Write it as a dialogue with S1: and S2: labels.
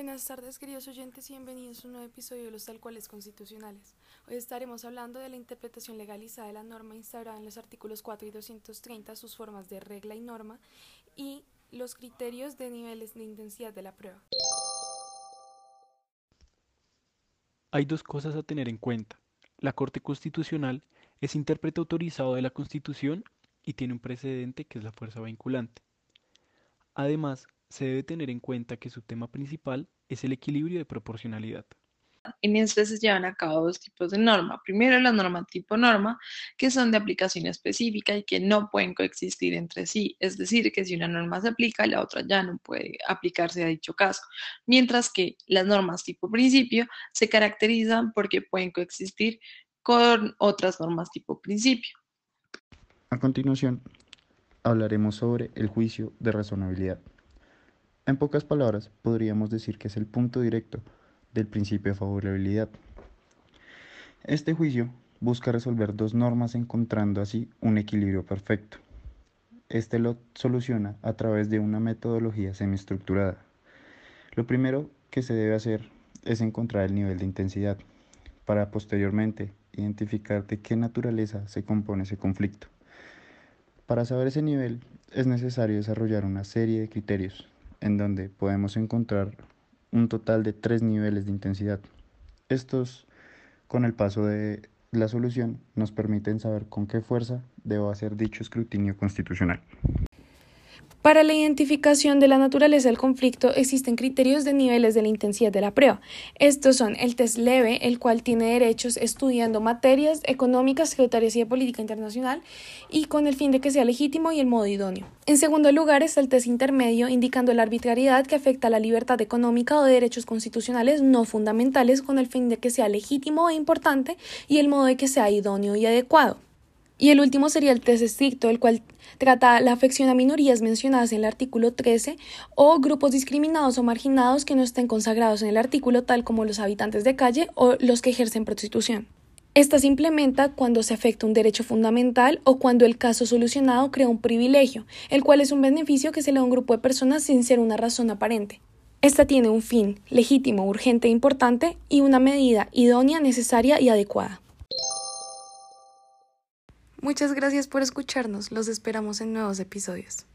S1: Buenas tardes, queridos oyentes, y bienvenidos a un nuevo episodio de los tal cuales constitucionales. Hoy estaremos hablando de la interpretación legalizada de la norma instaurada en los artículos 4 y 230, sus formas de regla y norma, y los criterios de niveles de intensidad de la prueba.
S2: Hay dos cosas a tener en cuenta. La Corte Constitucional es intérprete autorizado de la Constitución y tiene un precedente que es la fuerza vinculante. Además, se debe tener en cuenta que su tema principal es el equilibrio de proporcionalidad.
S3: En este se llevan a cabo dos tipos de norma. Primero, la norma tipo norma, que son de aplicación específica y que no pueden coexistir entre sí. Es decir, que si una norma se aplica, la otra ya no puede aplicarse a dicho caso. Mientras que las normas tipo principio se caracterizan porque pueden coexistir con otras normas tipo principio.
S4: A continuación, hablaremos sobre el juicio de razonabilidad. En pocas palabras, podríamos decir que es el punto directo del principio de favorabilidad. Este juicio busca resolver dos normas encontrando así un equilibrio perfecto. Este lo soluciona a través de una metodología semiestructurada. Lo primero que se debe hacer es encontrar el nivel de intensidad para posteriormente identificar de qué naturaleza se compone ese conflicto. Para saber ese nivel es necesario desarrollar una serie de criterios en donde podemos encontrar un total de tres niveles de intensidad. Estos, con el paso de la solución, nos permiten saber con qué fuerza debo hacer dicho escrutinio constitucional.
S1: Para la identificación de la naturaleza del conflicto existen criterios de niveles de la intensidad de la prueba. Estos son el test leve, el cual tiene derechos estudiando materias económicas, tributarias y de política internacional, y con el fin de que sea legítimo y el modo idóneo. En segundo lugar está el test intermedio, indicando la arbitrariedad que afecta a la libertad económica o de derechos constitucionales no fundamentales, con el fin de que sea legítimo e importante y el modo de que sea idóneo y adecuado. Y el último sería el test estricto, el cual trata la afección a minorías mencionadas en el artículo 13 o grupos discriminados o marginados que no estén consagrados en el artículo, tal como los habitantes de calle o los que ejercen prostitución. Esta se implementa cuando se afecta un derecho fundamental o cuando el caso solucionado crea un privilegio, el cual es un beneficio que se le da a un grupo de personas sin ser una razón aparente. Esta tiene un fin legítimo, urgente e importante y una medida idónea, necesaria y adecuada. Muchas gracias por escucharnos. Los esperamos en nuevos episodios.